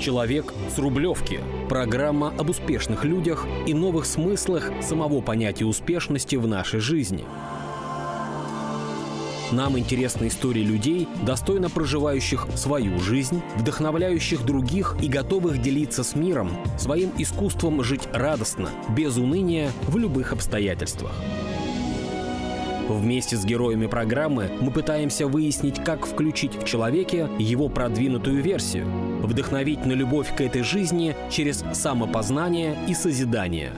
Человек с Рублевки. Программа об успешных людях и новых смыслах самого понятия успешности в нашей жизни. Нам интересны истории людей, достойно проживающих свою жизнь, вдохновляющих других и готовых делиться с миром своим искусством жить радостно, без уныния, в любых обстоятельствах. Вместе с героями программы мы пытаемся выяснить, как включить в человеке его продвинутую версию, вдохновить на любовь к этой жизни через самопознание и созидание.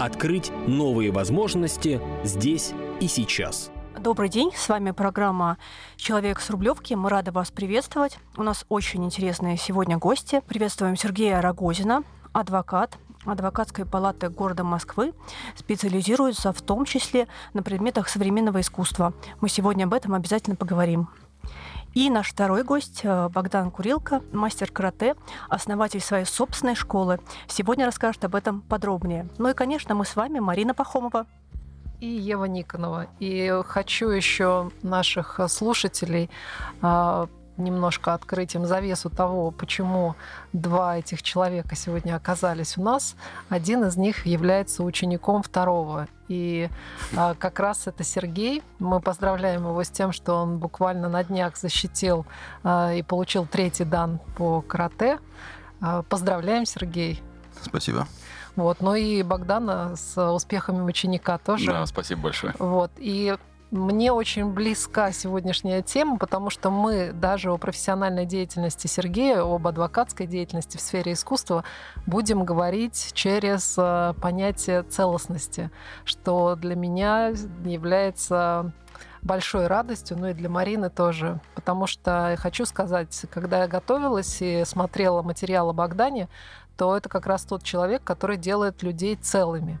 Открыть новые возможности здесь и сейчас. Добрый день, с вами программа «Человек с Рублевки». Мы рады вас приветствовать. У нас очень интересные сегодня гости. Приветствуем Сергея Рогозина, адвокат, адвокатской палаты города Москвы специализируется в том числе на предметах современного искусства. Мы сегодня об этом обязательно поговорим. И наш второй гость э, Богдан Курилко, мастер карате, основатель своей собственной школы. Сегодня расскажет об этом подробнее. Ну и, конечно, мы с вами Марина Пахомова. И Ева Никонова. И хочу еще наших слушателей а, немножко открыть им завесу того, почему два этих человека сегодня оказались у нас. Один из них является учеником второго. И а, как раз это Сергей. Мы поздравляем его с тем, что он буквально на днях защитил а, и получил третий дан по карате. А, поздравляем, Сергей. Спасибо. Вот, ну и Богдана с успехами ученика тоже. Да, спасибо большое. Вот, и мне очень близка сегодняшняя тема, потому что мы даже о профессиональной деятельности Сергея, об адвокатской деятельности в сфере искусства будем говорить через э, понятие целостности, что для меня является большой радостью, ну и для Марины тоже. Потому что хочу сказать, когда я готовилась и смотрела материал о Богдане, то это как раз тот человек, который делает людей целыми.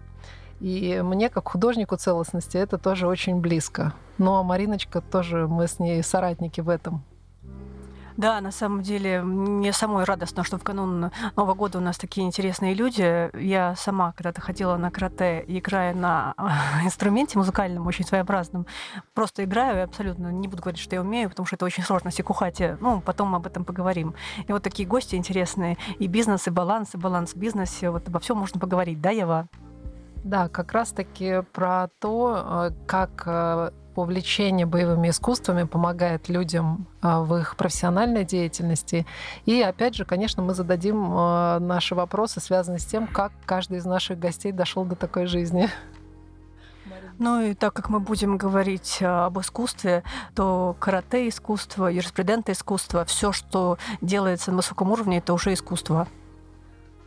И мне, как художнику целостности, это тоже очень близко. Ну а Мариночка тоже, мы с ней соратники в этом. Да, на самом деле, мне самой радостно, что в канун Нового года у нас такие интересные люди. Я сама когда-то ходила на карате, играя на инструменте музыкальном, очень своеобразном. Просто играю и абсолютно не буду говорить, что я умею, потому что это очень сложно, сикухати. Ну, потом об этом поговорим. И вот такие гости интересные. И бизнес, и баланс, и баланс в бизнесе. Вот обо всем можно поговорить, да, Ева? Да, как раз-таки про то, э, как э, увлечение боевыми искусствами помогает людям э, в их профессиональной деятельности. И опять же, конечно, мы зададим наши вопросы, связанные с тем, как каждый из наших гостей дошел до такой жизни. Ну и так как мы будем говорить об искусстве, то карате искусство, юриспруденты искусство, все, что делается на высоком уровне, это уже искусство.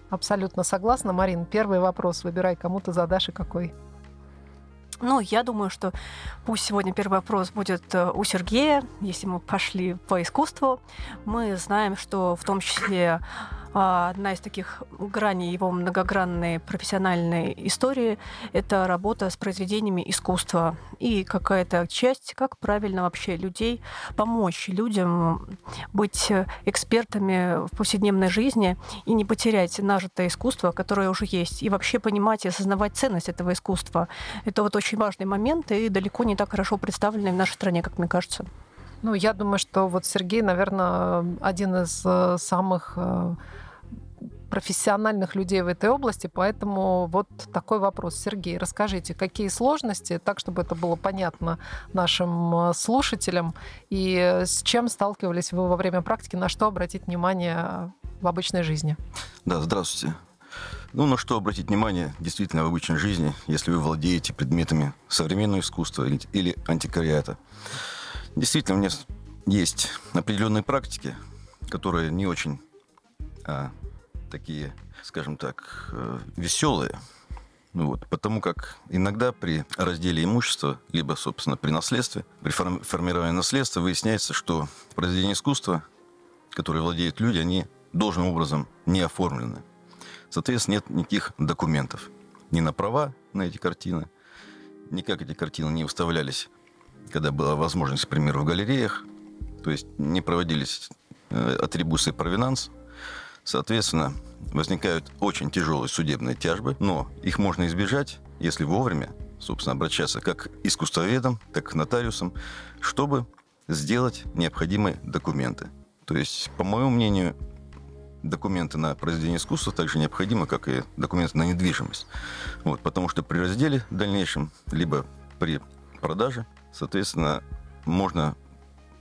Абсолютно согласна. Марин, первый вопрос выбирай, кому ты задашь и какой. Ну, я думаю, что пусть сегодня первый вопрос будет э, у Сергея, если мы пошли по искусству. Мы знаем, что в том числе одна из таких граней его многогранной профессиональной истории – это работа с произведениями искусства и какая-то часть, как правильно вообще людей помочь людям быть экспертами в повседневной жизни и не потерять нажитое искусство, которое уже есть, и вообще понимать и осознавать ценность этого искусства. Это вот очень важный момент и далеко не так хорошо представленный в нашей стране, как мне кажется. Ну, я думаю, что вот Сергей, наверное, один из э, самых э, профессиональных людей в этой области, поэтому вот такой вопрос. Сергей, расскажите, какие сложности, так, чтобы это было понятно нашим э, слушателям, и с чем сталкивались вы во время практики, на что обратить внимание в обычной жизни? Да, здравствуйте. Ну, на что обратить внимание действительно в обычной жизни, если вы владеете предметами современного искусства или, или антиквариата. Действительно, у меня есть определенные практики, которые не очень а, такие, скажем так, э, веселые. Ну вот, потому как иногда при разделе имущества, либо, собственно, при наследстве, при формировании наследства выясняется, что произведения искусства, которые владеют люди, они должным образом не оформлены. Соответственно, нет никаких документов ни на права на эти картины, никак эти картины не выставлялись, когда была возможность, к примеру, в галереях, то есть не проводились э, атрибуции провинанс, Соответственно, возникают очень тяжелые судебные тяжбы, но их можно избежать, если вовремя, собственно, обращаться как к искусствоведам, так и к нотариусам, чтобы сделать необходимые документы. То есть, по моему мнению, документы на произведение искусства так же необходимы, как и документы на недвижимость. Вот, потому что при разделе дальнейшем, либо при продаже, соответственно, можно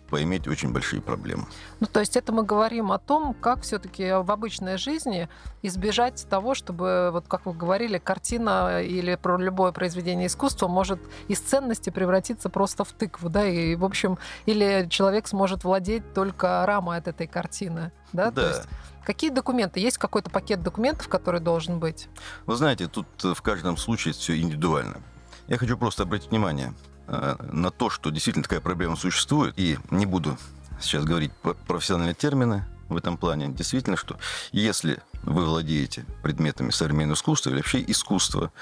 поиметь очень большие проблемы. Ну, то есть это мы говорим о том, как все-таки в обычной жизни избежать того, чтобы, вот как вы говорили, картина или про любое произведение искусства может из ценности превратиться просто в тыкву, да, и, в общем, или человек сможет владеть только рамой от этой картины, да? Да. То есть Какие документы? Есть какой-то пакет документов, который должен быть? Вы знаете, тут в каждом случае все индивидуально. Я хочу просто обратить внимание на то, что действительно такая проблема существует, и не буду сейчас говорить про- профессиональные термины в этом плане. Действительно, что если вы владеете предметами современного искусства или вообще искусства,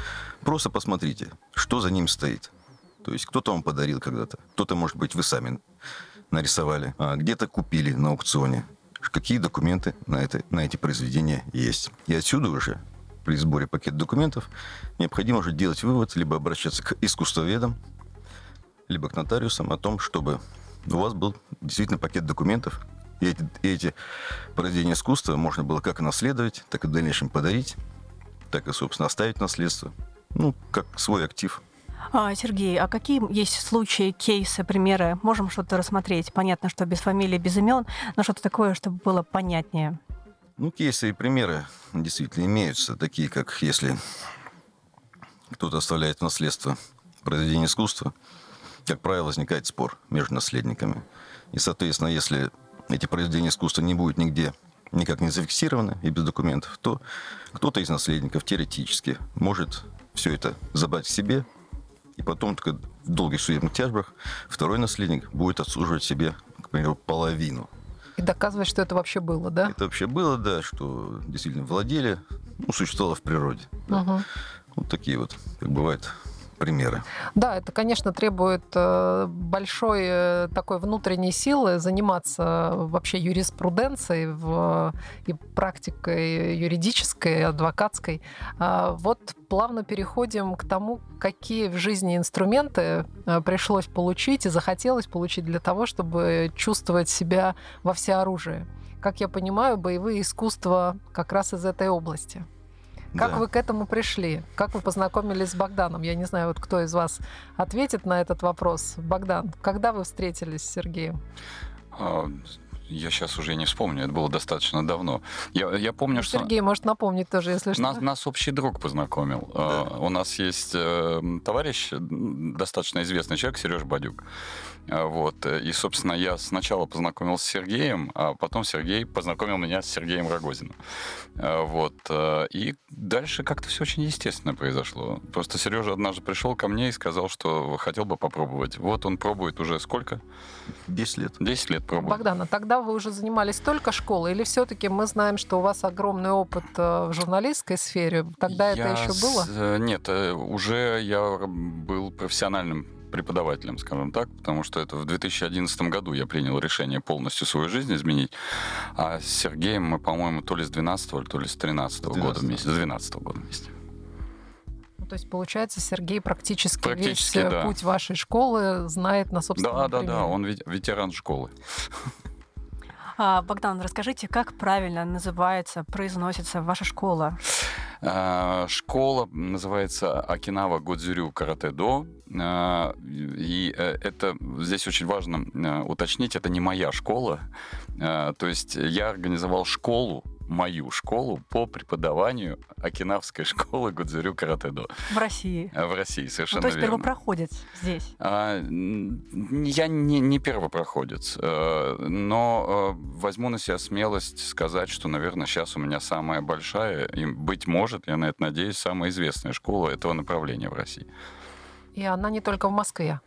просто посмотрите, что за ним стоит. То есть кто-то вам подарил когда-то, кто-то, может быть, вы сами нарисовали, а где-то купили на аукционе. Какие документы на, это, на эти произведения есть. И отсюда уже при сборе пакета документов необходимо уже делать вывод, либо обращаться к искусствоведам, либо к нотариусам о том, чтобы у вас был действительно пакет документов, и эти, и эти произведения искусства можно было как наследовать, так и в дальнейшем подарить, так и, собственно, оставить наследство. Ну, как свой актив. А, Сергей, а какие есть случаи, кейсы, примеры? Можем что-то рассмотреть? Понятно, что без фамилии, без имен, но что-то такое, чтобы было понятнее. Ну, кейсы и примеры действительно имеются, такие как если кто-то оставляет в наследство произведение искусства, как правило, возникает спор между наследниками. И, соответственно, если эти произведения искусства не будут нигде никак не зафиксированы и без документов, то кто-то из наследников теоретически может все это забрать себе, и потом только в долгих судебных тяжбах второй наследник будет отсуживать себе, к примеру, половину И доказывать, что это вообще было, да? это вообще было, да, что действительно владели, ну, существовало в природе. да. Мгм. Вот такие вот, как бывает, примеры. Да, это, конечно, требует э, большой э, такой внутренней силы заниматься вообще юриспруденцией в, и практикой юридической, адвокатской. А Вот плавно переходим к тому, какие в жизни инструменты э, пришлось получить и захотелось получить для того, чтобы чувствовать себя во всеоружии. Как я понимаю, боевые искусства как раз из этой области. Как Да. вы к этому пришли? Как вы познакомились с Богданом? Я не знаю, вот кто из вас ответит на этот вопрос. Богдан, когда вы встретились с Сергеем? А, Я сейчас уже не вспомню, это было достаточно давно. Я, я помню, что Сергей может напомнить тоже, если что. нас, нас общий друг познакомил. А, У нас есть э, товарищ, достаточно известный человек, Сереж Бадюк. А, Вот. И, собственно, я сначала познакомился с Сергеем, а потом Сергей познакомил меня с Сергеем Рогозиным. А, Вот. э, И дальше как-то все очень естественно произошло. Просто Сережа однажды пришел ко мне и сказал, что хотел бы попробовать. Вот он пробует уже сколько? 10 лет. 10 лет пробует. Богдан, а тогда вы уже занимались только школой, или все-таки мы знаем, что у вас огромный опыт э, в журналистской сфере? Тогда это Я еще с- было? э, Нет, э, уже я был профессиональным преподавателем, скажем так, потому что это в 2011 году я принял решение полностью свою жизнь изменить. А с Сергеем мы, по-моему, то ли с 12 то ли с 13 года 12-го. вместе. С 12 года вместе. Ну, то есть, получается, Сергей практически, Практически, весь да. путь вашей школы знает на собственном Да, да, примере. да, он вет- ветеран школы. А, Богдан, расскажите, как правильно называется, произносится ваша школа? А, Школа называется Окинава Годзюрю Карате До. А, И э, это здесь очень важно э, уточнить, это не моя школа. То есть я организовал школу, мою школу по преподаванию Окинавской школы Годзюрю Карате До В России. э, в России, Ну, совершенно то есть верно. первопроходец здесь. А, Я не, не первопроходец, э, но э, возьму на себя смелость сказать, что, наверное, сейчас у меня самая большая, и, быть может, я на это надеюсь, самая известная школа этого направления в России. И она не только в Москве.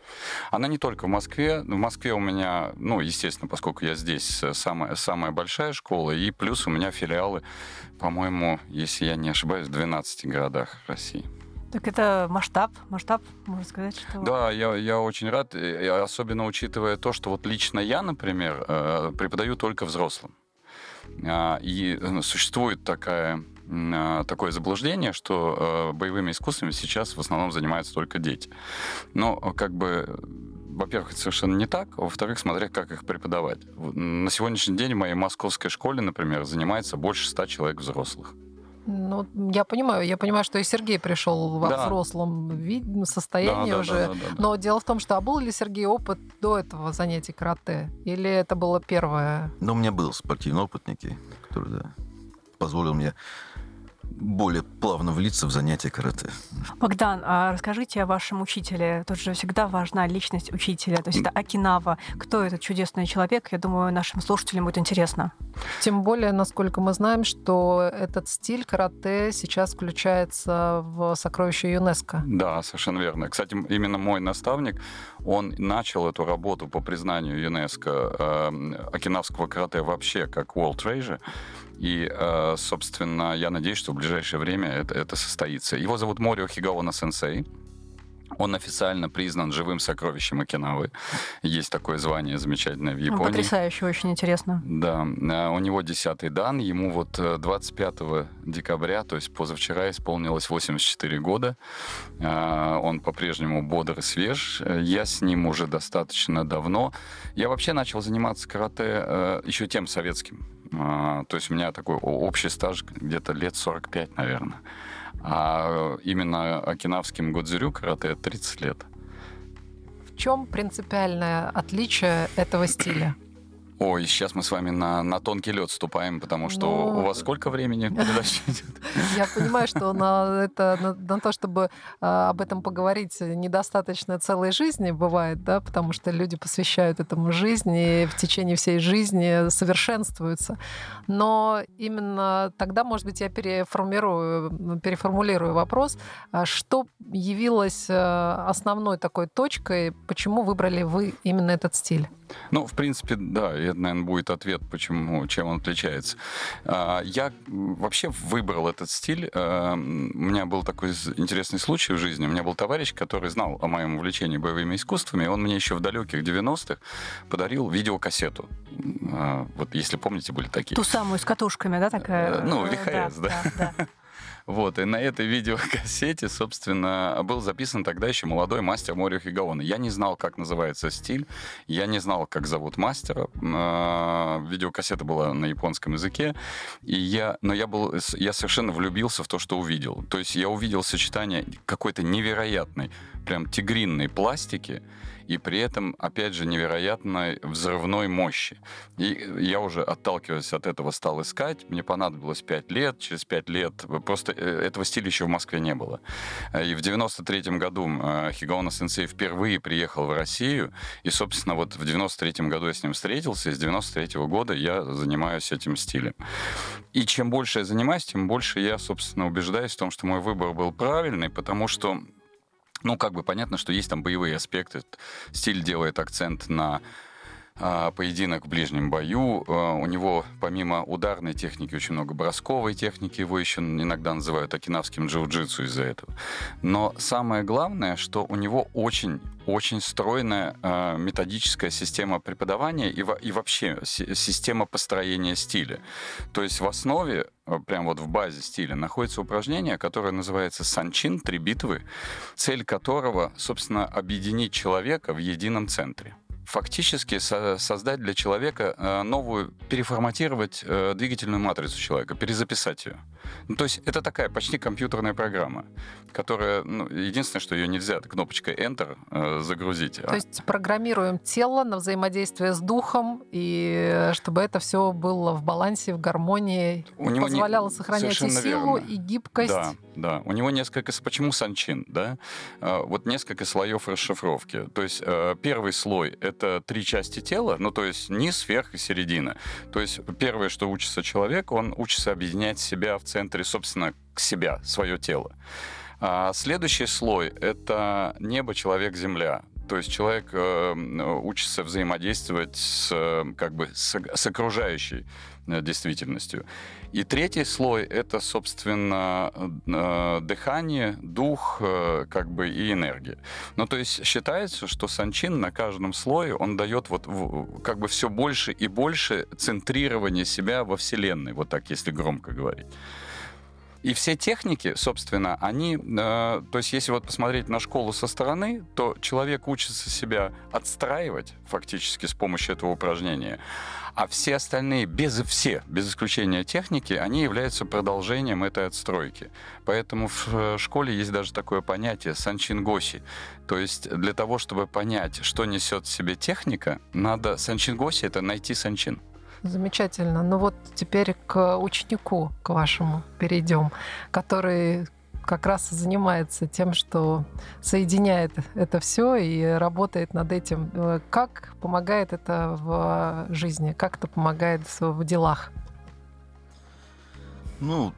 Она не только в Москве. В Москве у меня, ну, естественно, поскольку я здесь, э, самая, самая большая школа, и плюс у меня филиалы, по-моему, если я не ошибаюсь, в 12 городах России. Так это масштаб, масштаб, можно сказать, что... Да, я, я очень рад, особенно учитывая то, что вот лично я, например, э, преподаю только взрослым. А, И э, существует такая, такое заблуждение, что э, боевыми искусствами сейчас в основном занимаются только дети. Но как бы во-первых, это совершенно не так, а во-вторых, смотря как их преподавать. На сегодняшний день в моей московской школе, например, занимается больше ста человек взрослых. Ну, я понимаю, я понимаю, что и Сергей пришел во да. взрослом виде, состоянии да, уже. Да, да, да, да, Но дело в том, что а был ли Сергей опыт до этого занятий карате? Или это было первое? Ну, у меня был спортивный опыт некий, который да, позволил мне более плавно влиться в занятия карате. Богдан, а расскажите о вашем учителе. Тут же всегда важна личность учителя. То есть это Акинава. Кто этот чудесный человек? Я думаю, нашим слушателям будет интересно. Тем более, насколько мы знаем, что этот стиль карате сейчас включается в сокровище ЮНЕСКо. Да, совершенно верно. Кстати, именно мой наставник, он начал эту работу по признанию ЮНЕСКо э, окинавского карате вообще как World Treasure. И, э, собственно, я надеюсь, что в ближайшее время это, это состоится. Его зовут Морио Хигаона Сенсей. Он официально признан живым сокровищем Окинавы. Есть такое звание замечательное в Японии. Потрясающе, очень интересно. Да, э, у него 10 дан, ему вот 25 э, декабря, то есть позавчера, исполнилось 84 года. Он по-прежнему бодр и свеж. Я с ним уже достаточно давно. Я вообще начал заниматься карате еще тем советским то есть у меня такой общий стаж где-то лет 45, наверное. А именно окинавским годзюрю карате 30 лет. В чем принципиальное отличие этого стиля? Ой, сейчас мы с вами на, на тонкий лед ступаем, потому что. Ну, у вас сколько времени передача идет? Я понимаю, что на, это, на, на то, чтобы а, об этом поговорить, недостаточно целой жизни бывает, да, потому что люди посвящают этому жизни, и в течение всей жизни совершенствуются. Но именно тогда, может быть, я переформирую, переформулирую вопрос, а что явилось а, основной такой точкой, почему выбрали вы именно этот стиль? Ну, в принципе, да, это, наверное, будет ответ, почему, чем он отличается. А, я вообще выбрал этот стиль. А, у меня был такой интересный случай в жизни. У меня был товарищ, который знал о моем увлечении боевыми искусствами, и он мне еще в далеких 90-х подарил видеокассету. А, вот, если помните, были такие. Ту самую с катушками, да, такая? Ну, VHS, да. да. да. Вот, и на этой видеокассете, собственно, был записан тогда еще молодой мастер Морио Хигаона. Я не знал, как называется стиль, я не знал, как зовут мастера. А, видеокассета была на японском языке, и я, но я был, я совершенно влюбился в то, что увидел. То есть я увидел сочетание какой-то невероятной, прям тигринной пластики, и при этом, опять же, невероятной взрывной мощи. И я уже, отталкиваясь от этого, стал искать. Мне понадобилось 5 лет. Через 5 лет просто э, этого стиля еще в Москве не было. И в 93 году э, Хигаона Сенсей впервые приехал в Россию. И, собственно, вот в 93 году я с ним встретился. И с 93 года я занимаюсь этим стилем. И чем больше я занимаюсь, тем больше я, собственно, убеждаюсь в том, что мой выбор был правильный, потому что ну, как бы понятно, что есть там боевые аспекты. Стиль делает акцент на поединок в ближнем бою. А, у него помимо ударной техники очень много бросковой техники. Его еще иногда называют окинавским джиу-джитсу из-за этого. Но самое главное, что у него очень очень стройная э, методическая система преподавания и, и вообще система построения стиля. То есть в основе, э, прям вот в базе стиля, находится упражнение, которое называется санчин, три битвы, цель которого, собственно, объединить человека в едином центре фактически со создать для человека э, новую, переформатировать э, двигательную матрицу человека, перезаписать ее. Ну, то есть это такая почти компьютерная программа, которая, ну, единственное, что ее нельзя кнопочкой Enter э, загрузить. То а... есть программируем тело на взаимодействие с духом, и чтобы это все было в балансе, в гармонии, У него позволяло не... сохранять и силу, верно. и гибкость. Да, да. У него несколько... Почему санчин, да? А, вот несколько слоев расшифровки. То есть первый слой — это три части тела, ну, то есть низ, верх и середина. То есть первое, что учится человек, он учится объединять себя в центре, собственно, к себя, свое тело. А следующий слой — это небо, человек, земля. То есть человек э, учится взаимодействовать с, э, как бы, с, с окружающей э, действительностью. И третий слой — это, собственно, э, дыхание, дух э, как бы и энергия. Ну, то есть считается, что санчин на каждом слое, он дает вот как бы все больше и больше центрирования себя во Вселенной, вот так, если громко говорить. И все техники, собственно, они, э, то есть если вот посмотреть на школу со стороны, то человек учится себя отстраивать фактически с помощью этого упражнения. А все остальные, без все, без исключения техники, они являются продолжением этой отстройки. Поэтому в э, школе есть даже такое понятие санчингоси. То есть для того, чтобы понять, что несет в себе техника, надо санчингоси — это найти санчин. Замечательно. Ну вот теперь к ученику, к вашему перейдем, который как раз занимается тем, что соединяет это все и работает над этим. Э, как помогает это в жизни? Как это помогает в делах? Ну,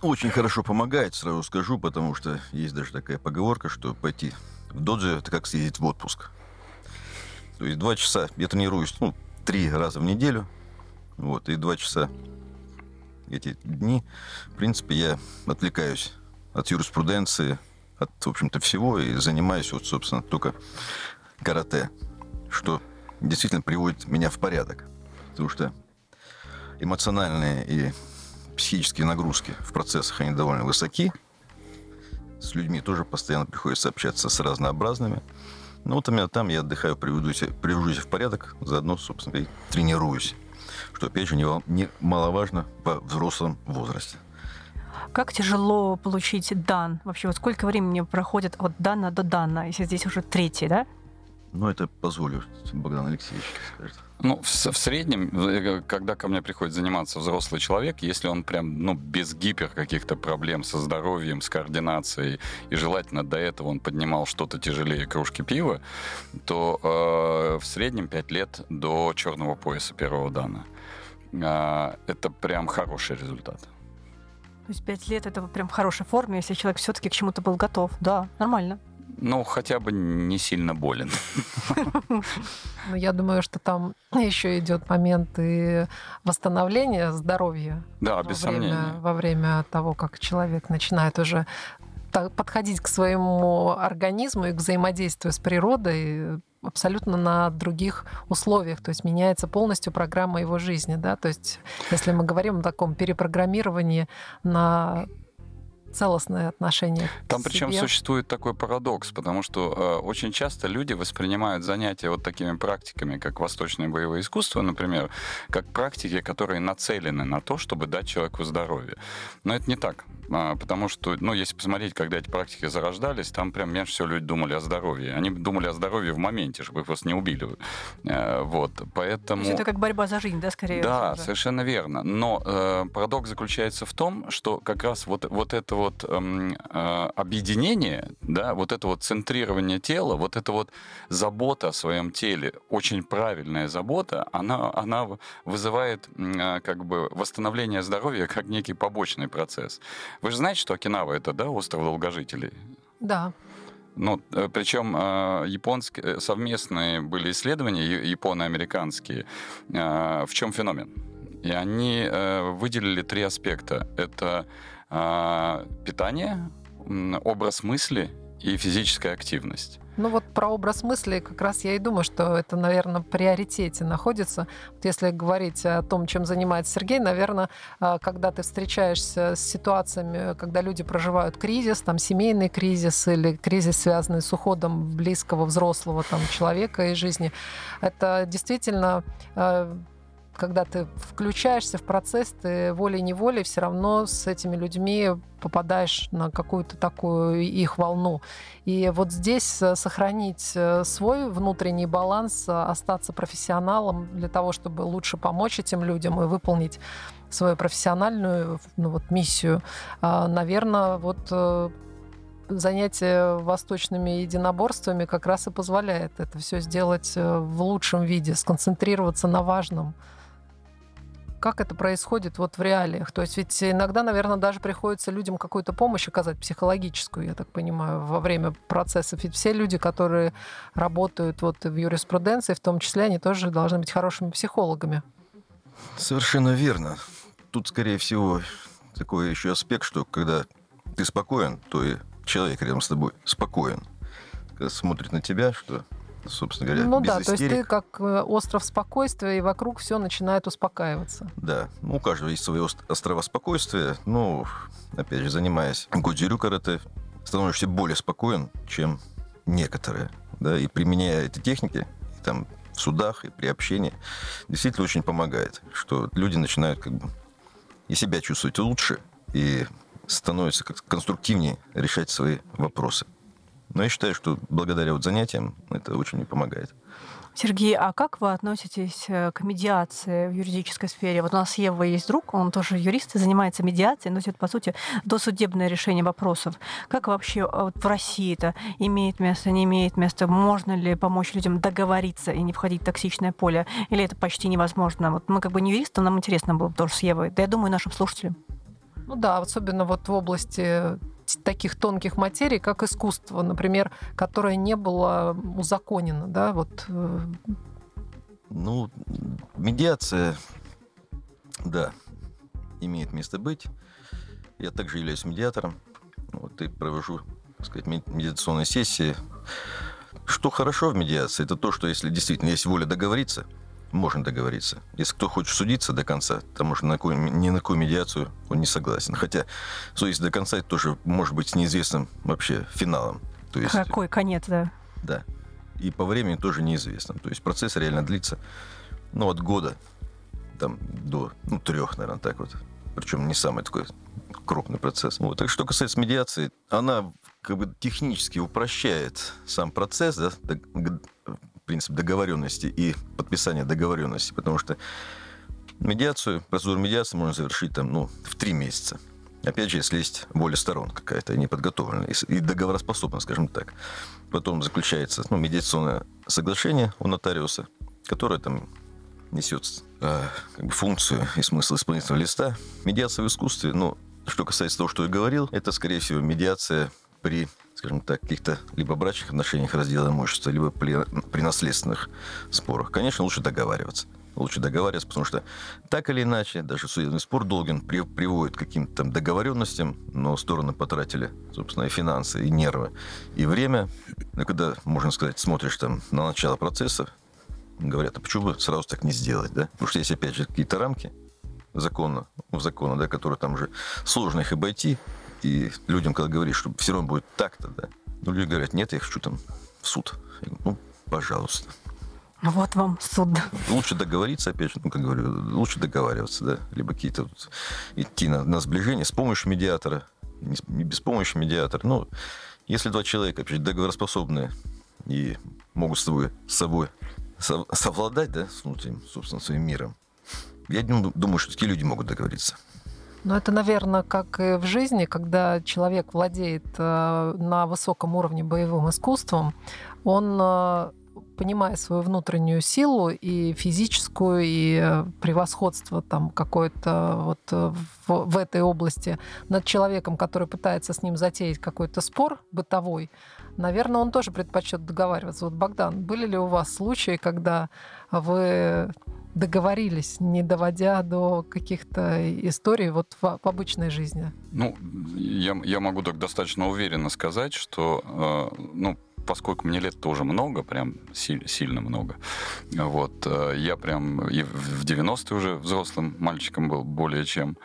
очень хорошо помогает, сразу скажу, потому что есть даже такая поговорка, что пойти в доджи – это как съездить в отпуск. То есть два часа я тренируюсь, ну, три раза в неделю, вот, и два часа эти дни, в принципе, я отвлекаюсь от юриспруденции, от, в общем-то, всего, и занимаюсь, вот, собственно, только карате, что действительно приводит меня в порядок. Потому что эмоциональные и психические нагрузки в процессах, они довольно высоки. С людьми тоже постоянно приходится общаться с разнообразными. Ну, вот именно там я отдыхаю, приведу себя, привожу себя в порядок, заодно, собственно, и тренируюсь. Что, опять же, немаловажно по взрослом возрасте. Как тяжело получить дан? Вообще, вот сколько времени проходит от дана до дана, если здесь уже третий, да? Ну, это позволю, Богдан Алексеевич скажет. Ну, в, в среднем, э, когда ко мне приходит заниматься взрослый человек, если он прям, ну, без гипер каких-то проблем со здоровьем, с координацией, и желательно до этого он поднимал что-то тяжелее кружки пива, то э, в среднем 5 лет до черного пояса первого дана. Э, это прям хороший результат. То есть пять лет это прям в хорошей форме, если человек все-таки к чему-то был готов. Да, нормально. Ну, хотя бы не сильно болен. Ну, я думаю, что там еще идет момент и восстановления здоровья. Да, без сомнения. Во время того, как человек начинает уже подходить к своему организму и к взаимодействию с природой абсолютно на других условиях, то есть меняется полностью программа его жизни, да, то есть если мы говорим о таком перепрограммировании на целостное отношение. Там причем существует такой парадокс, потому что э, очень часто люди воспринимают занятия вот такими практиками, как восточные боевые искусства, например, как практики, которые нацелены на то, чтобы дать человеку здоровье. Но это не так. А, потому что, ну, если посмотреть, когда эти практики зарождались, там прям меньше всего люди думали о здоровье. Они думали о здоровье в моменте, чтобы их просто не убили. Э, вот, поэтому... То есть это как борьба за жизнь, да, скорее? Да, уже? совершенно верно. Но э, парадокс заключается в том, что как раз вот, вот это вот э, э, объединение, да, вот это вот центрирование тела, вот это вот забота о своем теле, очень правильная забота, она, она вызывает э, как бы восстановление здоровья как некий побочный процесс. Вы же знаете, что Окинава это, да, остров долгожителей? Да. Ну, э, причем э, японские э, совместные были исследования японо-американские. В чем феномен? И они выделили три аспекта. Это питание, образ мысли и физическая активность. Ну вот про образ мысли как раз я и думаю, что это, наверное, в приоритете находится. Вот если говорить о том, чем занимается Сергей, наверное, а, когда ты встречаешься с ситуациями, когда люди проживают кризис, там семейный кризис или кризис, связанный с уходом близкого взрослого там, человека из жизни, это действительно а, когда ты включаешься в процесс, ты волей-неволей все равно с этими людьми попадаешь на какую-то такую их волну. И вот здесь э, сохранить э, свой внутренний баланс, э, остаться профессионалом для того, чтобы лучше помочь этим людям и выполнить свою профессиональную ну, вот, миссию, наверное, вот занятие восточными единоборствами как раз и позволяет это все сделать в лучшем виде, сконцентрироваться на важном как это происходит вот в реалиях? То есть ведь иногда, наверное, даже приходится людям какую-то помощь оказать, психологическую, я так понимаю, во время процессов. Ведь все люди, которые работают вот в юриспруденции, в том числе, они тоже должны быть хорошими психологами. Совершенно верно. Тут, скорее всего, такой еще аспект, что когда ты спокоен, то и человек рядом с тобой спокоен. Когда смотрит на тебя, что собственно говоря, Ну без да, то есть истерик. ты как э, остров спокойствия, и вокруг все начинает успокаиваться. Да, ну, у каждого есть свои ост- острова спокойствия. Ну, опять же, занимаясь гудзирю карате, становишься более спокоен, чем некоторые. Да, и применяя эти техники, и там в судах и при общении, действительно очень помогает, что люди начинают как бы и себя чувствовать лучше, и становятся как конструктивнее решать свои вопросы. Но я считаю, что благодаря вот занятиям это очень помогает. Сергей, а как вы относитесь э, к медиации в юридической сфере? Вот у нас Ева есть друг, он тоже юрист и занимается медиацией, но это, по сути, досудебное решение вопросов. Как вообще э, вот в России это имеет место, не имеет места? Можно ли помочь людям договориться и не входить в токсичное поле? Или это почти невозможно? Вот мы как бы не юристы, нам интересно было бы тоже с Евой. Да я думаю, нашим слушателям. Ну да, особенно вот в области таких тонких материй, как искусство, например, которое не было узаконено, да, вот э, Ну, медиация, да, имеет место быть. Я также являюсь медиатором. Вот, и провожу, так сказать, мед- медиационные сессии. Что хорошо в медиации, это то, что если действительно есть воля договориться, можно договориться. Если кто хочет судиться до конца, потому что на какую, ни на какую медиацию он не согласен. Хотя судиться до конца это тоже может быть с неизвестным вообще финалом. То есть, Какой конец, да? да. И по времени тоже неизвестно. То есть процесс реально длится, ну, от года там, до ну, трех, наверное, так вот. Причем не самый такой крупный процесс. Вот. Так что касается медиации, она как бы технически упрощает сам процесс, да, принцип договоренности и подписания договоренности, потому что медиацию, процедуру медиации можно завершить там, ну, в три месяца. Опять же, если есть воля сторон какая-то, не подготовленная, и с- и договороспособна, скажем так. Потом заключается ну, медиационное соглашение у нотариуса, которое там несет э, как бы функцию и смысл исполнительного листа. Медиация в искусстве, ну, что касается того, что я говорил, это, скорее всего, медиация при, скажем так, каких-то либо брачных отношениях раздела имущества, либо при, наследственных спорах. Конечно, лучше договариваться. Лучше договариваться, потому что так или иначе, даже судебный спор долгин при- приводит к каким-то там договоренностям, но стороны потратили, собственно, и финансы, и нервы, и время. И когда, можно сказать, смотришь там на начало процесса, говорят, а почему бы сразу так не сделать, да? Потому что есть, опять же, какие-то рамки закона, в закона, да, которые там уже сложно их обойти, и людям, когда говоришь, что все равно будет так-то, да, ну, люди говорят, нет, я хочу там в суд. Я говорю, ну, пожалуйста. Вот вам суд. Лучше договориться, опять же, ну, как говорю, лучше договариваться, да, либо какие-то вот идти на, на сближение с помощью медиатора, не, не без помощи медиатора. Ну, если два человека, опять же, договороспособные и могут с тобой, с собой со- совладать, да, с внутренним, собственно, своим миром, я дум- думаю, что такие люди могут договориться. Ну, это, наверное, как и в жизни, когда человек владеет э, на высоком уровне боевым искусством, он, э, понимая свою внутреннюю силу и физическую, и э, превосходство там какое-то вот в, в этой области над человеком, который пытается с ним затеять какой-то спор бытовой, наверное, он тоже предпочет договариваться. Вот, Богдан, были ли у вас случаи, когда вы договорились, не доводя до каких-то историй вот в, в обычной жизни. Ну, я, я могу так достаточно уверенно сказать, что, э, ну, поскольку мне лет тоже много, прям си- сильно много, вот, э, я прям и в в 90-е уже взрослым мальчиком был более чем.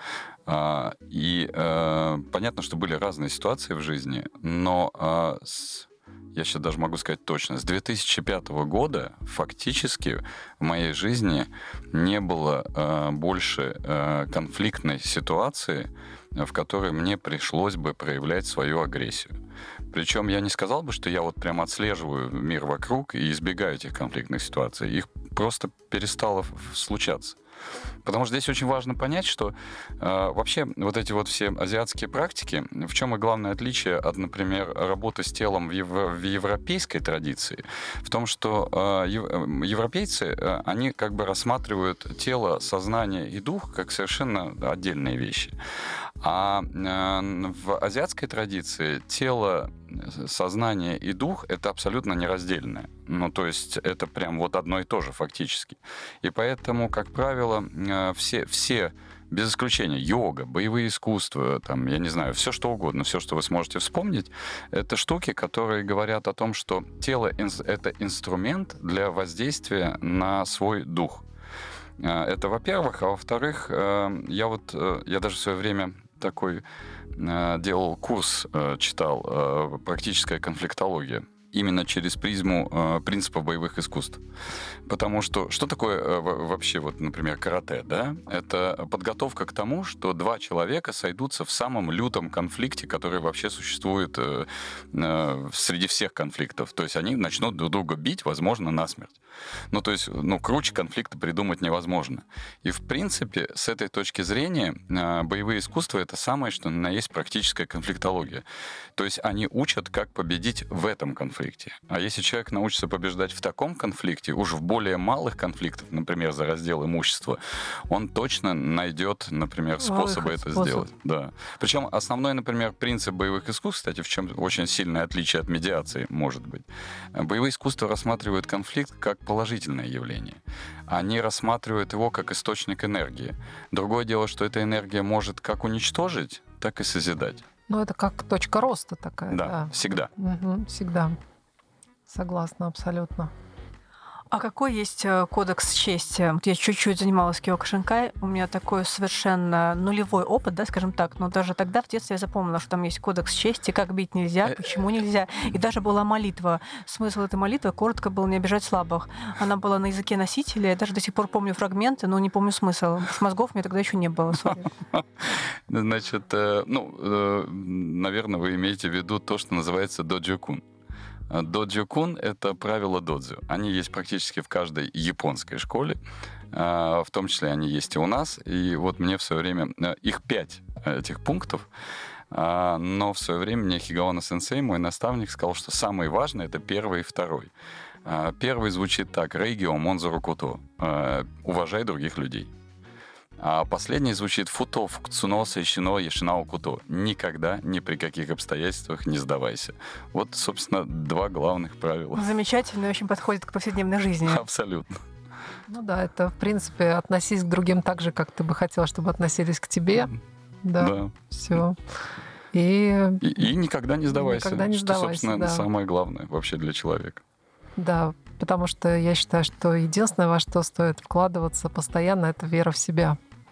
А, И э, понятно, что были разные ситуации в жизни, но а, с- я сейчас даже могу сказать точно, с 2005 года фактически в моей жизни не было э, больше э, конфликтной ситуации, в которой мне пришлось бы проявлять свою агрессию. Причем я не сказал бы, что я вот прям отслеживаю мир вокруг и избегаю этих конфликтных ситуаций. Их просто перестало случаться. Потому что здесь очень важно понять, что э, вообще вот эти вот все азиатские практики, в чем и главное отличие от, например, работы с телом в, ев- в европейской традиции, в том, что э, э, европейцы, э, они как бы рассматривают тело, сознание и дух как совершенно отдельные вещи. А э, в азиатской традиции тело, э, сознание и дух это абсолютно нераздельное. Ну, то есть это прям вот одно и то же фактически. И поэтому, как правило, э, все, все без исключения, йога, боевые искусства, там, я не знаю, все что угодно, все, что вы сможете вспомнить, это штуки, которые говорят о том, что тело — это инструмент для воздействия на свой дух. Это, во-первых. А во-вторых, я вот, я даже в свое время такой делал курс, читал «Практическая конфликтология» именно через призму э, принципов боевых искусств. Потому что что такое э, вообще, вот, например, карате, да? Это подготовка к тому, что два человека сойдутся в самом лютом конфликте, который вообще существует э, э, среди всех конфликтов. То есть они начнут друг друга бить, возможно, насмерть. Ну, то есть, ну, круче конфликта придумать невозможно. И, в принципе, с этой точки зрения, э, боевые искусства — это самое, что на есть практическая конфликтология. То есть они учат, как победить в этом конфликте конфликте. А если человек научится побеждать в таком конфликте, уж в более малых конфликтах, например, за раздел имущества, он точно найдет, например, способы Выход, это способ. сделать. Да. Причем основной, например, принцип боевых искусств, кстати, в чем очень сильное отличие от медиации может быть. Боевые искусства рассматривают конфликт как положительное явление. Они рассматривают его как источник энергии. Другое дело, что эта энергия может как уничтожить, так и созидать. Ну, это как точка роста такая. Да, да. всегда. Угу, всегда. Согласна, абсолютно. А какой есть э, кодекс чести? Вот я чуть-чуть занималась киокушинкай, у меня такой совершенно нулевой опыт, да, скажем так, но даже тогда в детстве я запомнила, что там есть кодекс чести, как бить нельзя, э, почему нельзя. И даже была молитва. Смысл этой молитвы коротко был не обижать слабых. Она была на языке носителя, я даже до сих пор помню фрагменты, но не помню смысл. С мозгов мне тогда еще не было. Значит, э, ну, наверное, вы имеете в виду то, что называется доджо-кун. Доджо-кун — это правила додзю. Они есть практически в каждой японской школе. А, в том числе они есть и у нас. И вот мне в свое время... Э, их пять э, этих пунктов. А, но в свое время мне Хигаона Сенсей, мой наставник, сказал, что самый важный — это первый и второй. А, первый звучит так. Рейгио Монзору Куто. Уважай других людей. А последний звучит «Футо фукцуно сэйшино яшинао куто». Никогда, ни при каких обстоятельствах не сдавайся. Вот, собственно, два главных правила. Замечательно, очень подходит к повседневной жизни. Абсолютно. Ну да, это, в принципе, относись к другим так же, как ты бы хотел, чтобы относились к тебе. Да. да. Все. И... И, и никогда не сдавайся. Никогда не сдавайся, что, собственно, да. самое главное вообще для человека. Да, потому что я считаю, что единственное, во что стоит вкладываться постоянно, это вера в себя.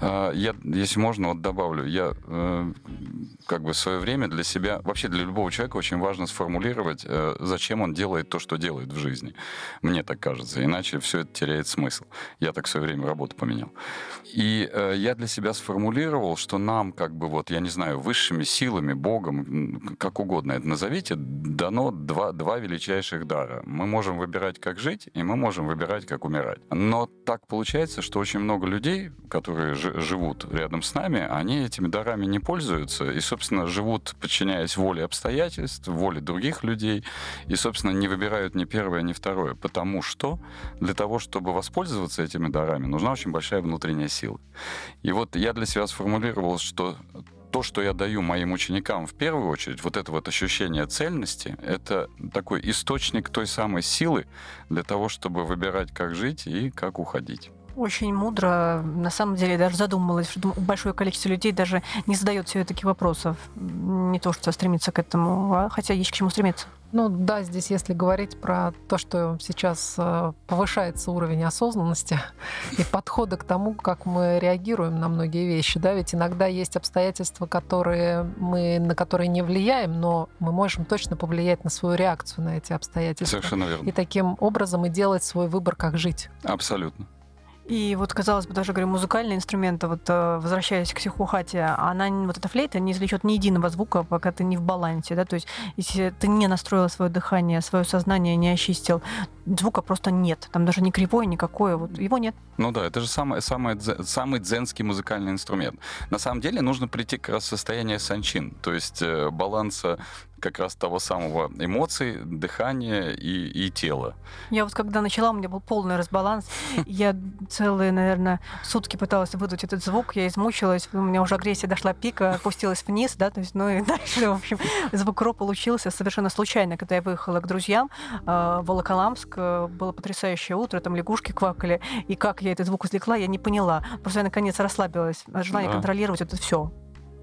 я, если можно, вот добавлю, я э, как бы в свое время для себя, вообще для любого человека очень важно сформулировать, э, зачем он делает то, что делает в жизни. Мне так кажется, иначе все это теряет смысл. Я так в свое время работу поменял. И э, я для себя сформулировал, что нам, как бы вот, я не знаю, высшими силами, Богом, как угодно это назовите, дано два, два величайших дара. Мы можем выбирать, как жить, и мы можем выбирать, как умирать. Но так получается, что очень много людей, которые живут рядом с нами, они этими дарами не пользуются и, собственно, живут, подчиняясь воле обстоятельств, воле других людей, и, собственно, не выбирают ни первое, ни второе, потому что для того, чтобы воспользоваться этими дарами, нужна очень большая внутренняя сила. И вот я для себя сформулировал, что то, что я даю моим ученикам в первую очередь, вот это вот ощущение цельности, это такой источник той самой силы для того, чтобы выбирать, как жить и как уходить очень мудро. На самом деле, даже задумалась, что большое количество людей даже не задает себе таких вопросов. Не то, что стремится к этому, а хотя есть к чему стремиться. Ну да, здесь если говорить про то, что сейчас э, повышается уровень осознанности и подхода к тому, как мы реагируем на многие вещи, да, ведь иногда есть обстоятельства, которые мы, на которые не влияем, но мы можем точно повлиять на свою реакцию на эти обстоятельства. Совершенно верно. И таким образом и делать свой выбор, как жить. Абсолютно. И вот, казалось бы, даже, говорю, музыкальные инструменты, вот э, возвращаясь к сихухате, она, вот эта флейта не извлечет ни единого звука, пока ты не в балансе, да, то есть если ты не настроил свое дыхание, свое сознание не очистил, звука просто нет, там даже не кривое никакое, вот его нет. Ну да, это же самый, самый, самый дзенский музыкальный инструмент. На самом деле нужно прийти как раз в санчин, то есть э, баланса как раз того самого эмоций, дыхания и, и тела. Я вот когда начала, у меня был полный разбаланс. Я целые, наверное, сутки пыталась выдуть этот звук, я измучилась, у меня уже агрессия дошла пика, опустилась вниз, да, то есть, ну и дальше, в общем, звук ро получился совершенно случайно, когда я выехала к друзьям э, в Волоколамск, э, было потрясающее утро, там лягушки квакали, и как я этот звук извлекла, я не поняла. Просто я наконец расслабилась от желания Да. контролировать это все.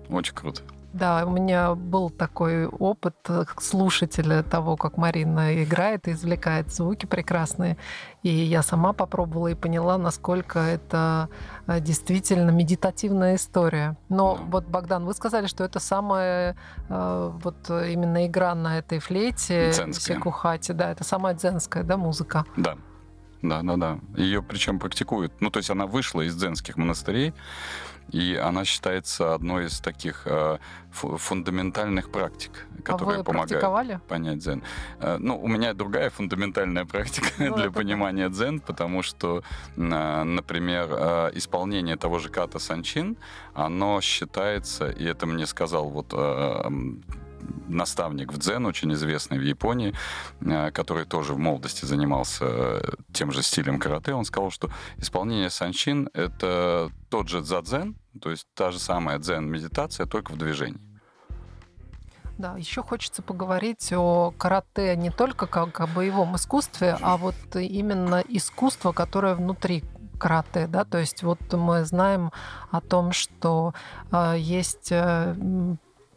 Очень круто. Да, у меня был такой опыт э, слушателя того, как Марина играет и извлекает звуки прекрасные. И я сама попробовала и поняла, насколько это э, действительно медитативная история. Но Да. вот, Богдан, вы сказали, что это самая э, вот именно игра на этой флейте, Дзенская. секухате, да, это самая дзенская, да, музыка. Да. Да, да, да. Ее причем практикуют. Ну, то есть она вышла из дзенских монастырей, и она считается одной из таких э, фу- фундаментальных практик, а которые вы помогают понять дзен. Э, Ну, у меня другая фундаментальная практика Ну, для это понимания дзен, потому что, на- например, э, исполнение того же ката санчин, оно считается, и это мне сказал вот э, наставник в дзен, очень известный в Японии, э, который тоже в молодости занимался э, тем же стилем карате, он сказал, что исполнение санчин — это тот же дзадзен, то есть та же самая дзен-медитация, только в движении. Да, еще хочется поговорить о карате не только как о боевом искусстве, а вот именно искусство, которое внутри карате, да, то есть вот мы знаем о том, что э, есть, э,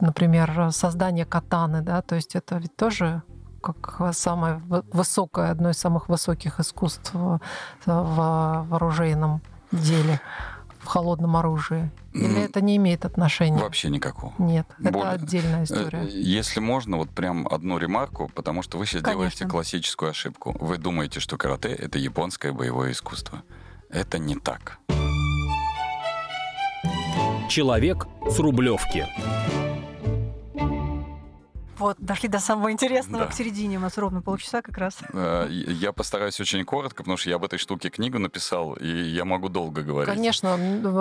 например, создание катаны, да, то есть это ведь тоже как самое вы- высокое, одно из самых высоких искусств в вооруженном деле, в холодном оружии. Или это не имеет отношения? Вообще никакого. Нет, это Более- отдельная Э, история. Если можно, вот прям одну ремарку, потому что вы сейчас Конечно. делаете классическую ошибку. Вы думаете, что карате — это японское боевое искусство. Это не так. Человек с Рублевки. Вот, дошли до самого интересного, Да. к середине у нас ровно полчаса как раз. Э, Я постараюсь очень коротко, потому что я об этой штуке книгу написал, и я могу долго говорить. Конечно,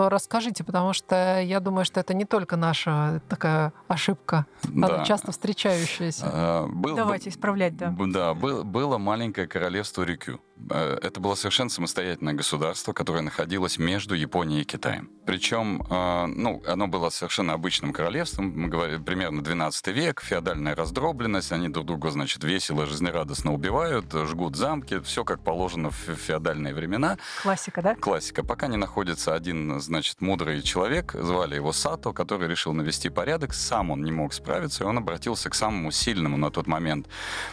расскажите, потому что я думаю, что это не только наша такая ошибка, она Да. часто встречающаяся. Э, был- Давайте исправлять, да. Да, был- было маленькое королевство Рюкю. Э, Это было совершенно самостоятельное государство, которое находилось между Японией и Китаем. Причем, ну, оно было совершенно обычным королевством, мы говорим, примерно 12 век, феодальная раздробленность, они друг друга, значит, весело, жизнерадостно убивают, жгут замки, все как положено в фе- феодальные времена. Классика, да? Классика. Пока не находится один, значит, мудрый человек, звали его Сато, который решил навести порядок. Сам он не мог справиться, и он обратился к самому сильному на тот момент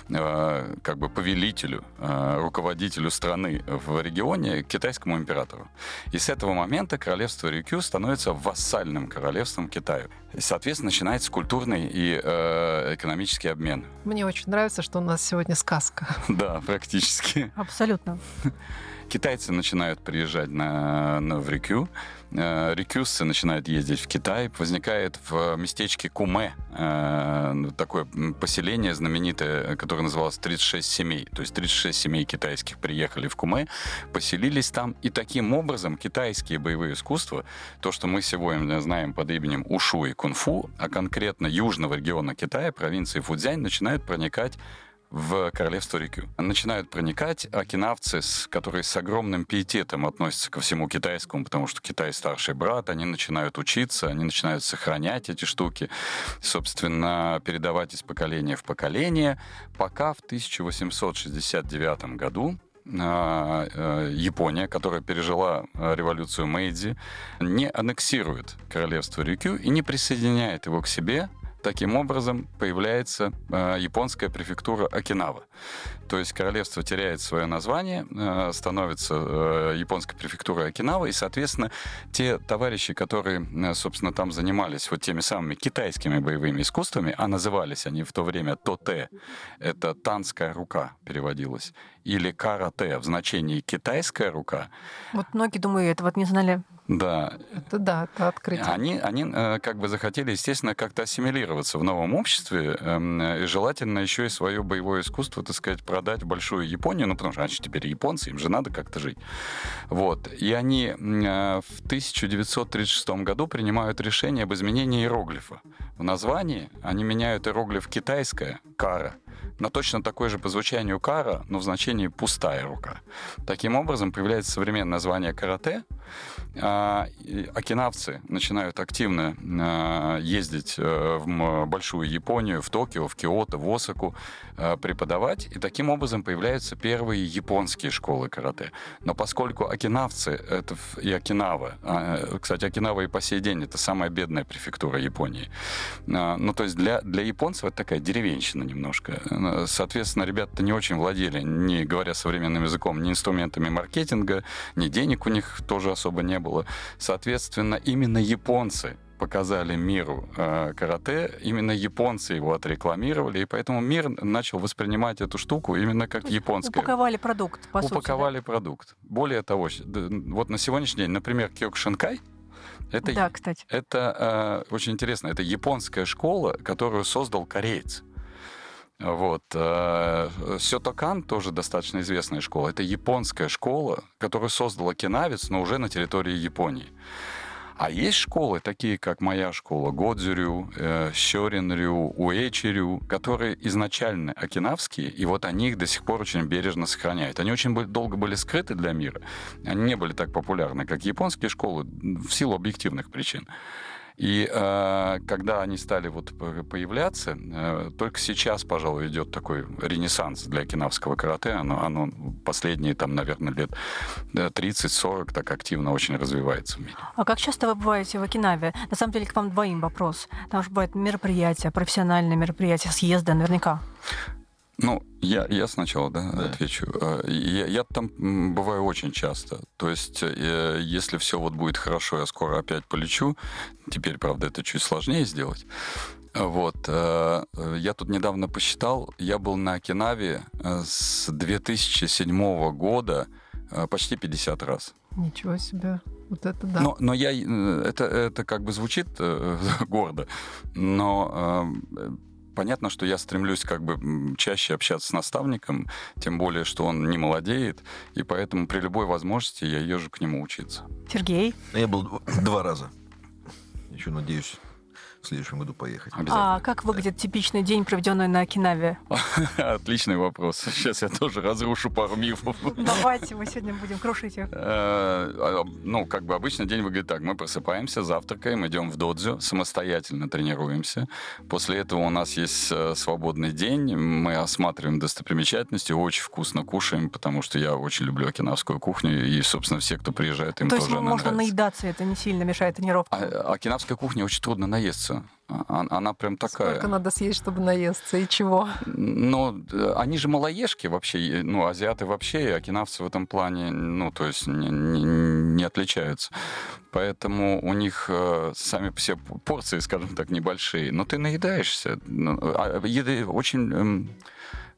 э, как бы повелителю, э, руководителю страны в регионе, китайскому императору. И с этого момента королевство Рюкю становится вассальным королевством Китаю. И, соответственно, начинается культурный и э, экономический обмен. Мне очень нравится, что у нас сегодня сказка. Да, практически. Абсолютно. Китайцы начинают приезжать на, на в Рикю, э, рикюсцы начинают ездить в Китай, возникает в местечке Куме э, такое поселение знаменитое, которое называлось 36 семей. То есть 36 семей китайских приехали в Куме, поселились там, и таким образом китайские боевые искусства, то, что мы сегодня знаем под именем Ушу и Кунфу, а конкретно южного региона Китая, провинции Фудзянь, начинают проникать в королевство Рикю. Начинают проникать окинавцы, которые с огромным пиететом относятся ко всему китайскому, потому что Китай старший брат, они начинают учиться, они начинают сохранять эти штуки, собственно, передавать из поколения в поколение, пока в 1869 году а, э, Япония, которая пережила э, революцию Мэйдзи, не аннексирует королевство Рюкю и не присоединяет его к себе. Таким образом, появляется э, японская префектура Окинава. То есть королевство теряет свое название, э, становится э, японской префектурой Окинава, и, соответственно, те товарищи, которые, э, собственно, там занимались вот теми самыми китайскими боевыми искусствами, а назывались они в то время тоте, это танская рука переводилась, или карате в значении китайская рука. Вот многие, думаю, это вот не знали. Да, Это да, это открытие. они, они э, как бы захотели, естественно, как-то ассимилироваться в новом обществе, эм, и желательно еще и свое боевое искусство, так сказать, продать в большую Японию, ну, потому что они же теперь японцы, им же надо как-то жить. Вот. И они э, в 1936 году принимают решение об изменении иероглифа. В названии они меняют иероглиф китайское, кара, на точно такой же по звучанию кара, но в значении пустая рука. Таким образом, появляется современное название карате. А, Окинавцы начинают активно а, ездить э, в большую Японию, в Токио, в Киото, в Осаку э, преподавать, и таким образом появляются первые японские школы карате. Но поскольку окинавцы это и Окинава, э, кстати, Окинава и по сей день это самая бедная префектура Японии, а, ну, то есть для, для японцев это такая деревенщина немножко. Соответственно, ребята не очень владели, не говоря современным языком, ни инструментами маркетинга, ни денег у них тоже особо не было. Соответственно, именно японцы показали миру э, карате, именно японцы его отрекламировали, и поэтому мир начал воспринимать эту штуку именно как японское. Упаковали продукт, по сути. да? Упаковали продукт. Более того, вот на сегодняшний день, например, Кёкшинкай, это Да, кстати. это э, очень интересно. Это японская школа, которую создал кореец. Вот. Э, Сётокан тоже достаточно известная школа. Это японская школа, которую создал окинавец, но уже на территории Японии. А есть школы, такие как моя школа, Годзюрю, э, Сёринрю, Уэчирю, которые изначально окинавские, и вот они их до сих пор очень бережно сохраняют. Они очень долго были скрыты для мира. Они не были так популярны, как японские школы, в силу объективных причин. И э, когда они стали вот по- появляться, э, только сейчас, пожалуй, идет такой ренессанс для кинавского карате. Оно, оно последние, там, наверное, лет э, 30-40 так активно очень развивается в мире. А как часто вы бываете в Окинаве? На самом деле, к вам двоим вопрос. Там же бывают мероприятия, профессиональные мероприятия, съезды наверняка. Ну, я, я сначала, да, Да. отвечу. Э, Я, я там бываю очень часто. То есть, э, если все вот будет хорошо, я скоро опять полечу. Теперь, правда, это чуть сложнее сделать. Вот. э, Я тут недавно посчитал, я был на Окинаве с 2007 года почти 50 раз. Ничего себе. Вот это да. Но, но я, это, это как бы звучит гордо, но понятно, что я стремлюсь как бы чаще общаться с наставником, тем более, что он не молодеет, и поэтому при любой возможности я езжу к нему учиться. Сергей, Ну, Я был дв- два раза. Еще надеюсь в следующем году поехать. а как выглядит типичный день, проведенный на Окинаве? Отличный вопрос. Сейчас я тоже разрушу пару мифов. Давайте мы сегодня будем крушить их. Э, а, Ну, как бы обычно день выглядит так. Мы просыпаемся, завтракаем, идем в додзю, самостоятельно тренируемся. После этого у нас есть э, свободный день. Мы осматриваем достопримечательности, очень вкусно кушаем, потому что я очень люблю окинавскую кухню. И, собственно, все, кто приезжает, им То есть тоже она можно нравится. наедаться, это не сильно мешает тренировкам. А, окинавская кухня очень трудно наесться. А- Она прям такая. Сколько надо съесть, чтобы наесться, и чего? Ну, они же малоежки вообще, ну, азиаты вообще, и окинавцы в этом плане, ну, то есть не, не- не отличаются. Поэтому у них э, сами все порции, скажем так, небольшие. Но ты наедаешься. Ну, а еды очень... эм,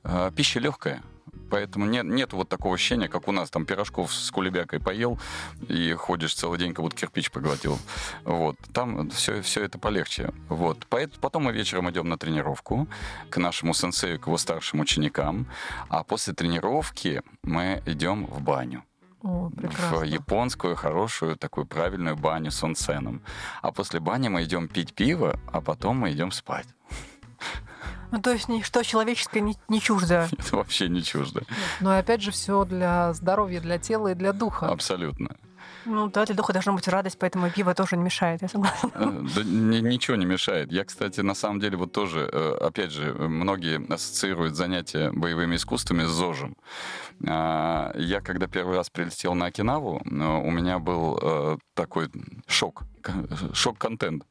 э, пища легкая. Поэтому нет, нет вот такого ощущения, как у нас, там, пирожков с кулебякой поел и ходишь целый день, как будто кирпич поглотил. Вот. Там все, все это полегче. Вот. Поэт- Потом мы вечером идем на тренировку к нашему сенсею, к его старшим ученикам. А после тренировки мы идем в баню. О, В японскую хорошую такую правильную баню с онсеном. А после бани мы идем пить пиво, а потом мы идем спать. Ну, то есть ничто человеческое не, не чуждо. Это вообще не чуждо. Но и опять же, все для здоровья, для тела и для духа. Абсолютно. Ну, да, для духа должна быть радость, поэтому пиво тоже не мешает, я согласна. Э, Да ни- ничего не мешает. Я, кстати, на самом деле вот тоже, э, опять же, многие ассоциируют занятия боевыми искусствами с ЗОЖем. А, Я, когда первый раз прилетел на Окинаву, э, у меня был такой шок, шок-контент.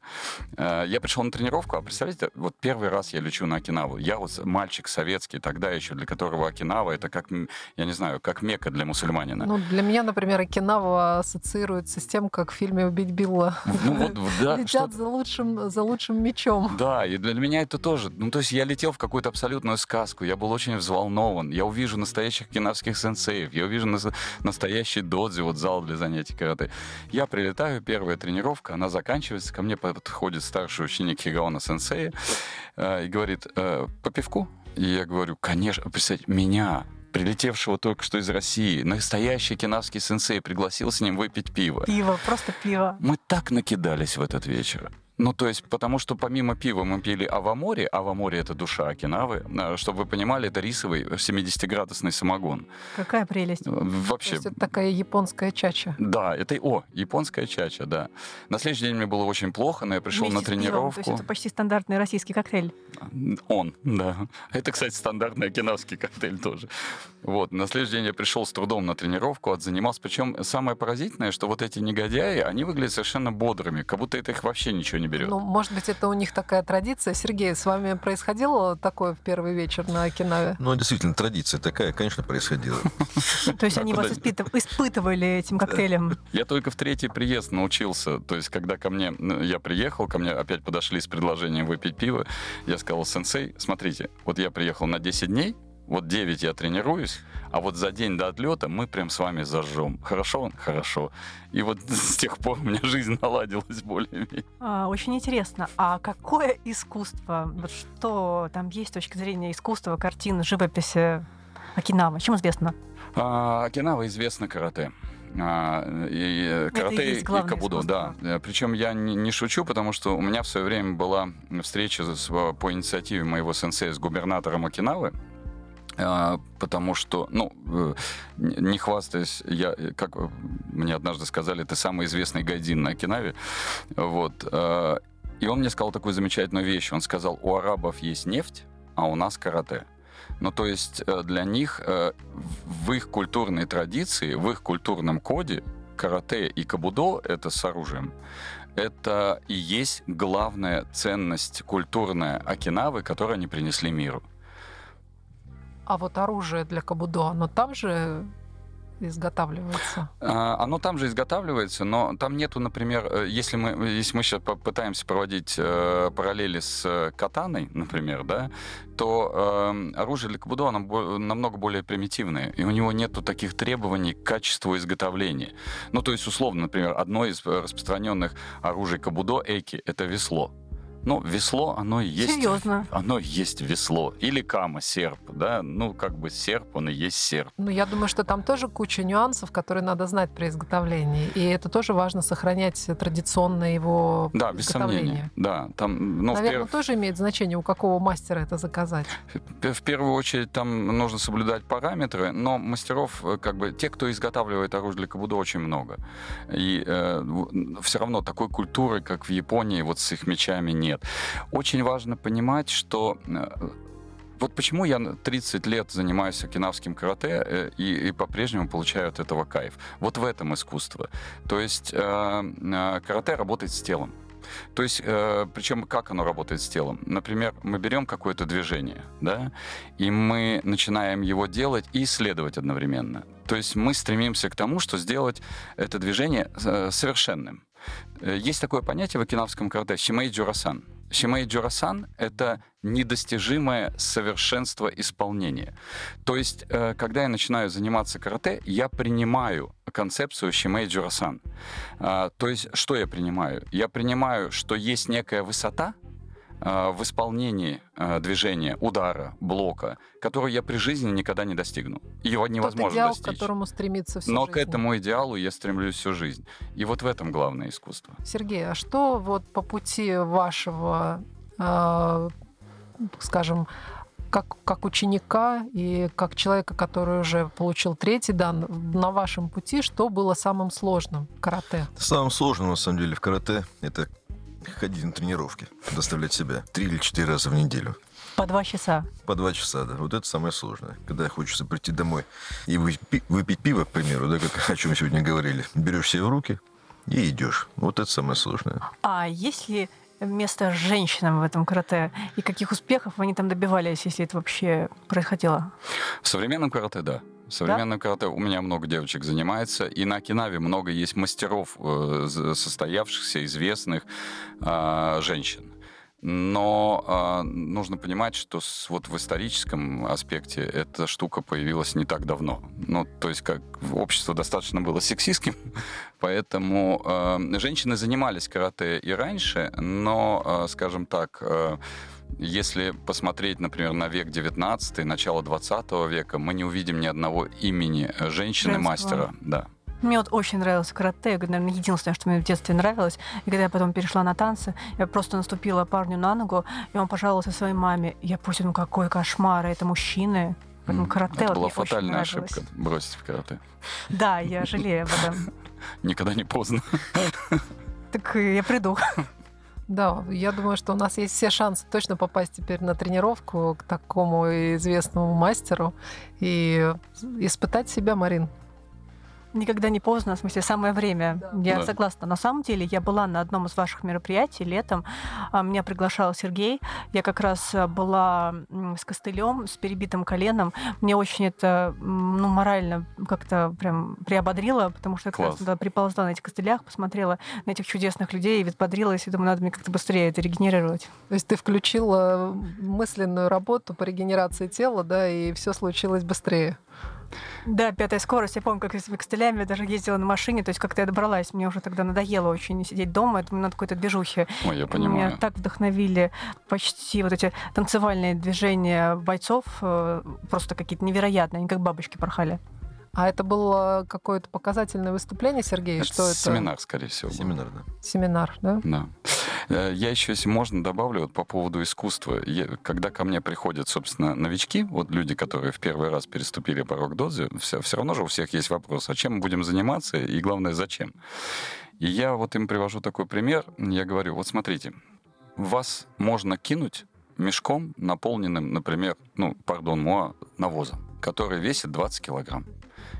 Э, я пришел на тренировку, а представляете, вот первый раз я лечу на Окинаву. Я вот мальчик советский, тогда еще, для которого Окинава это как, я не знаю, как Мека для мусульманина. Ну, для меня, например, Окинава ассоциируется с тем, как в фильме «Убить Билла» ну, вот, да, летят за, лучшим, за лучшим мечом. Да, и для меня это тоже. Ну, то есть я летел в какую-то абсолютную сказку, я был очень взволнован, я увижу настоящих кинавских сенсеев, я увижу настоящий додзи, вот зал для занятий карате. Я прилетаю, первая тренировка, она заканчивается, ко мне подходит старший ученик Хигаона сенсея э, и говорит, э, по пивку? И я говорю, конечно, представьте, меня, прилетевшего только что из России, настоящий кинавский сенсей пригласил с ним выпить пиво. Пиво, просто пиво. Мы так накидались в этот вечер. Ну, то есть, потому что помимо пива мы пили авамори, авамори — это душа Окинавы, а, чтобы вы понимали, это рисовый 70-градусный самогон. Какая прелесть. Э, вообще. То есть это такая японская чача. Да, это, о, японская чача, да. На следующий день мне было очень плохо, но я пришел Вместе на тренировку. Пивом, то есть это почти стандартный российский коктейль. Он, да. Это, кстати, стандартный окинавский коктейль тоже. Вот, на следующий день я пришел с трудом на тренировку, отзанимался. Причем самое поразительное, что вот эти негодяи, они выглядят совершенно бодрыми, как будто это их вообще ничего не не берет. Ну, может быть, это у них такая традиция. Сергей, с вами происходило такое в первый вечер на Окинаве? Ну, действительно, традиция такая, конечно, происходила. То есть они вас испытывали этим коктейлем? Я только в третий приезд научился. То есть, когда ко мне, ну, я приехал, ко мне опять подошли с предложением выпить пиво, я сказал, сенсей, смотрите, вот я приехал на 10 дней, вот 9 я тренируюсь, а вот за день до отлета мы прям с вами зажжем. Хорошо? Хорошо. И вот с тех пор у меня жизнь наладилась более-менее. А, очень интересно. А какое искусство, вот что там есть с точки зрения искусства, картин, живописи Окинава? Чем известно? А, Окинава известна карате. А, и карате и, и кабудо, да. Причем я не, не шучу, потому что у меня в свое время была встреча по инициативе моего сенсея с губернатором Окинавы, потому что, ну, э, не хвастаясь, я, как мне однажды сказали, ты самый известный гайдин на Окинаве, вот, а, и он мне сказал такую замечательную вещь, он сказал, у арабов есть нефть, а у нас карате. Ну, то есть э, для них э, в их культурной традиции, в их культурном коде карате и кабудо — это с оружием. Это и есть главная ценность культурная Окинавы, которую они принесли миру. А вот оружие для Кабудо, оно там же изготавливается? А, оно там же изготавливается, но там нету, например, э, если мы, если мы сейчас попытаемся проводить э, параллели с э, катаной, например, да, то э, оружие для кабудо оно намного более примитивное, и у него нету таких требований к качеству изготовления. Ну, то есть, условно, например, одно из распространенных оружий кабудо эки — это весло. Ну, весло, оно есть... Серьезно? Оно есть весло. Или кама, серп, да? Ну, как бы серп, он и есть серп. Ну, я думаю, что там тоже куча нюансов, которые надо знать при изготовлении. И это тоже важно сохранять традиционное его Да, без сомнения. Да, там... Ну, Наверное, перв... тоже имеет значение, у какого мастера это заказать. В первую очередь там нужно соблюдать параметры, но мастеров, э, как бы, те, кто изготавливает оружие для кабудо, очень много. И э, все равно такой культуры, как в Японии, вот с их мечами нет нет. Очень важно понимать, что э, вот почему я 30 лет занимаюсь окинавским карате э, и, и по-прежнему получаю от этого кайф. Вот в этом искусство. То есть э, карате работает с телом. То есть, э, причем как оно работает с телом? Например, мы берем какое-то движение, да, и мы начинаем его делать и исследовать одновременно. То есть мы стремимся к тому, что сделать это движение совершенным. Э, есть такое понятие в окинавском карате «шимей джурасан». Шимей джурасан — это недостижимое совершенство исполнения. То есть, э, когда я начинаю заниматься карате, я принимаю концепцию Шимей джурасан. А, то есть, что я принимаю? Я принимаю, что есть некая высота — в исполнении э, движения, удара, блока, который я при жизни никогда не достигну. Его невозможно Тот идеал, достичь. к которому стремится всю Но жизнь. к этому идеалу я стремлюсь всю жизнь. И вот в этом главное искусство. Сергей, а что вот по пути вашего, э, скажем, как, как ученика и как человека, который уже получил третий дан, на вашем пути, что было самым сложным в карате? Самым сложным, на самом деле, в карате это ходить на тренировки, доставлять себя три или четыре раза в неделю. По два часа. По два часа, да. Вот это самое сложное. Когда хочется прийти домой и выпить, выпить пиво, к примеру, да, как о чем сегодня говорили. Берешь себе в руки, и идешь. Вот это самое сложное. А есть ли место женщинам в этом карате? И каких успехов они там добивались, если это вообще происходило? В современном карате, да. В современном да? карате у меня много девочек занимается, и на Окинаве много есть мастеров, э, состоявшихся, известных э, женщин. Но э, нужно понимать, что с, вот в историческом аспекте эта штука появилась не так давно. Ну, то есть как общество достаточно было сексистским, поэтому э, женщины занимались карате и раньше, но, э, скажем так, э, если посмотреть, например, на век 19 начало 20 века, мы не увидим ни одного имени женщины-мастера. Да. Мне вот очень нравился карате, наверное, единственное, что мне в детстве нравилось. И когда я потом перешла на танцы, я просто наступила парню на ногу, и он пожаловался своей маме. Я просто, ну какой кошмар, это мужчины. Поэтому карате это вот была фатальная ошибка бросить в карате. Да, я жалею об этом. Никогда не поздно. Так я приду. Да, я думаю, что у нас есть все шансы точно попасть теперь на тренировку к такому известному мастеру и испытать себя, Марин никогда не поздно, в смысле, самое время. Да. Я да. согласна. На самом деле, я была на одном из ваших мероприятий летом. А, меня приглашал Сергей. Я как раз а, была с костылем, с перебитым коленом. Мне очень это ну, морально как-то прям приободрило, потому что я как раз туда приползла на этих костылях, посмотрела на этих чудесных людей, и бодрилась, и думаю, надо мне как-то быстрее это регенерировать. То есть ты включила мысленную работу по регенерации тела, да, и все случилось быстрее. Да, пятая скорость. Я помню, как с векстелями даже ездила на машине, то есть как-то я добралась. Мне уже тогда надоело очень сидеть дома, это надо какой-то движухи. Ой, я понимаю. Меня так вдохновили почти вот эти танцевальные движения бойцов, э, просто какие-то невероятные, они как бабочки порхали. А это было какое-то показательное выступление, Сергей? Это что семинар, это? скорее всего. Семинар, да. Семинар, да? Да. Э, я еще, если можно, добавлю вот по поводу искусства. Я, когда ко мне приходят, собственно, новички, вот люди, которые в первый раз переступили порог дозы, все, все равно же у всех есть вопрос, а чем мы будем заниматься и, главное, зачем? И я вот им привожу такой пример. Я говорю, вот смотрите, вас можно кинуть мешком, наполненным, например, ну, пардон, муа, навозом, который весит 20 килограмм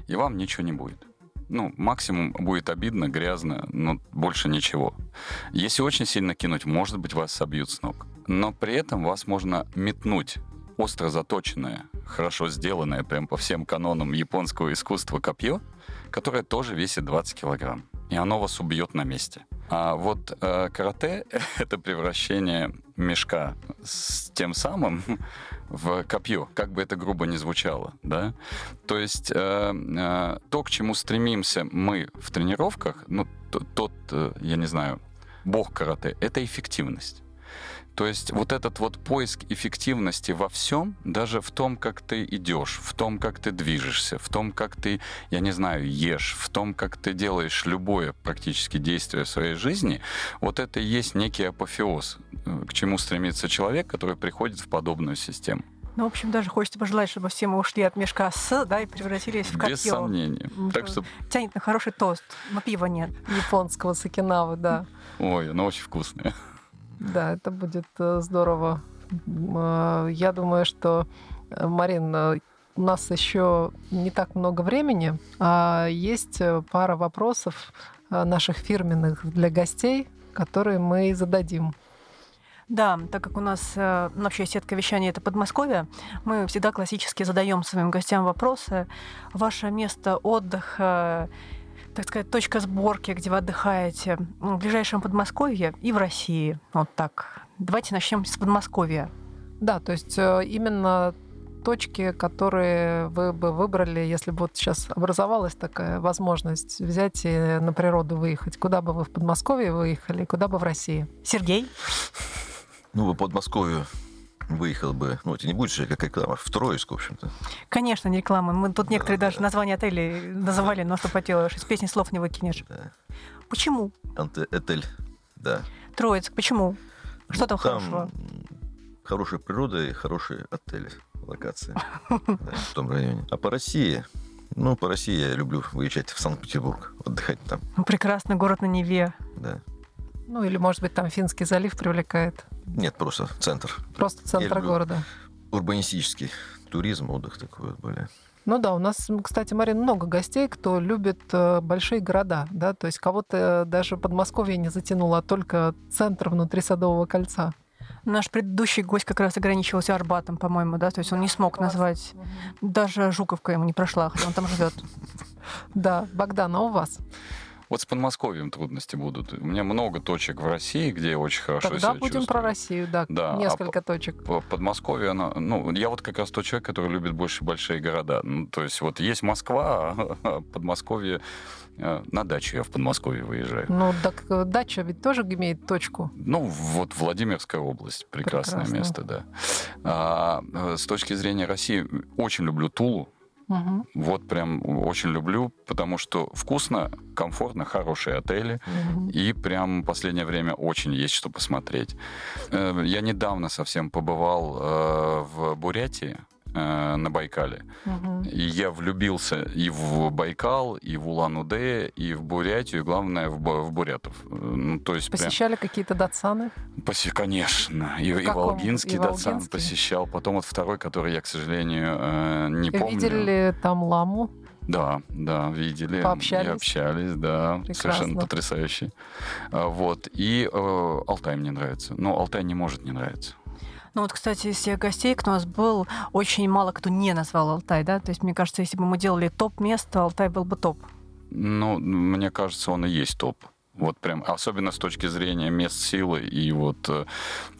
и вам ничего не будет. Ну, максимум будет обидно, грязно, но больше ничего. Если очень сильно кинуть, может быть, вас собьют с ног. Но при этом вас можно метнуть остро заточенное, хорошо сделанное, прям по всем канонам японского искусства копье, которое тоже весит 20 килограмм. И оно вас убьет на месте. А вот э, карате — это превращение мешка с тем самым в копье, как бы это грубо не звучало, да. То есть э, э, то, к чему стремимся мы в тренировках, ну тот, э, я не знаю, бог карате, это эффективность. То есть вот этот вот поиск эффективности во всем, даже в том, как ты идешь, в том, как ты движешься, в том, как ты, я не знаю, ешь, в том, как ты делаешь любое практически действие в своей жизни, вот это и есть некий апофеоз, э, к чему стремится человек, который приходит в подобную систему. Ну, в общем, даже хочется пожелать, чтобы все мы ушли от мешка с, да, и превратились в копье. Без сомнения. Так что... Тянет на хороший тост, но пива нет. Японского сакинавы, да. Ой, оно очень вкусное. Да, это будет э, здорово. Э, я думаю, что, э, Марин, у нас еще не так много времени, а есть пара вопросов наших фирменных для гостей, которые мы зададим. Да, так как у нас э, вообще сетка вещания это Подмосковье, мы всегда классически задаем своим гостям вопросы. Ваше место отдыха так сказать, точка сборки, где вы отдыхаете в ближайшем Подмосковье и в России. Вот так. Давайте начнем с Подмосковья. Да, то есть э, именно точки, которые вы бы выбрали, если бы вот сейчас образовалась такая возможность взять и на природу выехать? Куда бы вы в Подмосковье выехали, куда бы в России? Сергей? Ну, в Подмосковье выехал бы, ну, это не будет же как реклама, в Троицк, в общем-то. Конечно, не реклама. Мы тут некоторые да, даже да. названия отелей называли, но что поделаешь, из песни слов не выкинешь. Да. Почему? Анте-этель, да. Троицк, почему? Что там, там хорошего? Хорошая природа и хорошие отели, локации в том районе. А по России, ну, по России я люблю выезжать в Санкт-Петербург, отдыхать там. Ну, прекрасный город на Неве. Да. Ну, или, может быть, там Финский залив привлекает. Нет, просто центр. Просто центр города. Урбанистический туризм, отдых такой вот более. Ну да, у нас, кстати, Марин, много гостей, кто любит э, большие города, да, то есть кого-то даже Подмосковье не затянуло, а только центр внутри Садового кольца. Наш предыдущий гость как раз ограничивался Арбатом, по-моему, да, то есть он не смог назвать, даже Жуковка ему не прошла, хотя он там живет. Да, Богдан, а у вас? Вот с Подмосковьем трудности будут. У меня много точек в России, где я очень хорошо Тогда себя будем чувствую. про Россию, да, Да, а несколько точек. По- Подмосковье, она, ну, я вот как раз тот человек, который любит больше большие города. Ну, то есть вот есть Москва, а Подмосковье, э, на дачу я в Подмосковье выезжаю. Ну, так э, дача ведь тоже имеет точку. Ну, вот Владимирская область, прекрасное Прекрасно. место, да. А, э, с точки зрения России, очень люблю Тулу. Мгм, Вот прям очень люблю, потому что вкусно, комфортно, хорошие отели. мгм. И прям в последнее время очень есть что посмотреть. Э, Я недавно совсем побывал э, в Бурятии э, на Байкале. Мгм. И я влюбился и в Байкал, и в Улан-Удэ, и в Бурятию, и главное, в, в бурятов. Э, Ну, то есть прям- Посещали какие-то датсаны? Поси- Конечно. И, и? Волгинский И Датсан Волгинский? посещал. Потом вот второй, который я, к сожалению, э, не помню. Видели ли там ламу? Да, да, видели. Пообщались? И общались, да. Прекрасно. Совершенно потрясающе. А, Вот. И э, Алтай мне нравится. Но Алтай не может не нравиться. Ну вот, кстати, из всех гостей, кто у нас был, очень мало кто не назвал Алтай, да? То есть, мне кажется, если бы мы делали топ-место, Алтай был бы топ. Ну, мне кажется, он и есть топ. Вот прям, особенно с точки зрения мест силы и вот э,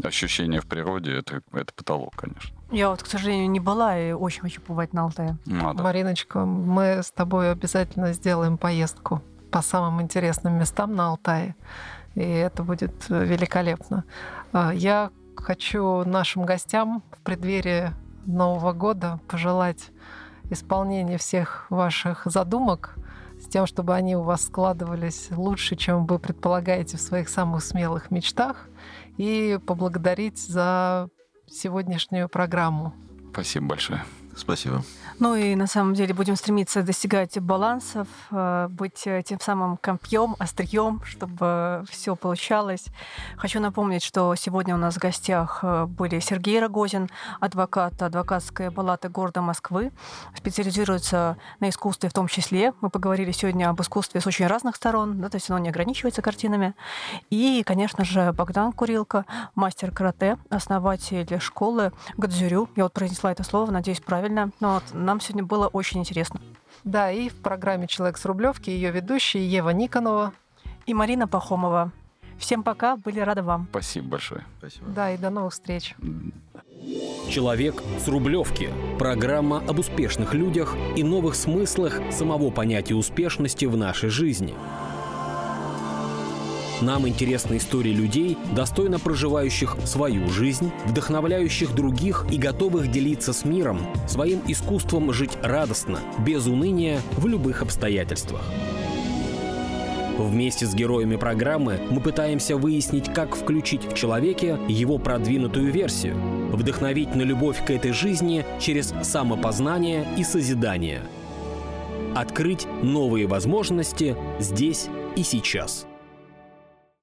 ощущения в природе, это, это потолок, конечно. Я вот, к сожалению, не была и очень хочу побывать на Алтае. Надо. Мариночка, мы с тобой обязательно сделаем поездку по самым интересным местам на Алтае. И это будет э, великолепно. А, Я хочу нашим гостям в преддверии Нового года пожелать исполнения всех ваших задумок с тем, чтобы они у вас складывались лучше, чем вы предполагаете в своих самых смелых мечтах, и поблагодарить за сегодняшнюю программу. Спасибо большое. Спасибо. Ну и на самом деле будем стремиться достигать балансов, э, быть э, тем самым копьем, острием, чтобы все получалось. Хочу напомнить, что сегодня у нас в гостях э, были Сергей Рогозин, адвокат адвокатской палаты города Москвы, специализируется на искусстве в том числе. Мы поговорили сегодня об искусстве с очень разных сторон, да, то есть оно не ограничивается картинами. И, конечно же, Богдан Курилко, мастер карате, основатель школы Гадзюрю. Я вот произнесла это слово, надеюсь, правильно. Но вот нам сегодня было очень интересно. Да, и в программе «Человек с Рублевки» ее ведущая Ева Никонова. И Марина Пахомова. Всем пока, были рады вам. Спасибо большое. Спасибо. Да, и до новых встреч. Человек с Рублевки. Программа об успешных людях и новых смыслах самого понятия успешности в нашей жизни. Нам интересны истории людей, достойно проживающих свою жизнь, вдохновляющих других и готовых делиться с миром, своим искусством жить радостно, без уныния, в любых обстоятельствах. Вместе с героями программы мы пытаемся выяснить, как включить в человеке его продвинутую версию, вдохновить на любовь к этой жизни через самопознание и созидание, открыть новые возможности здесь и сейчас.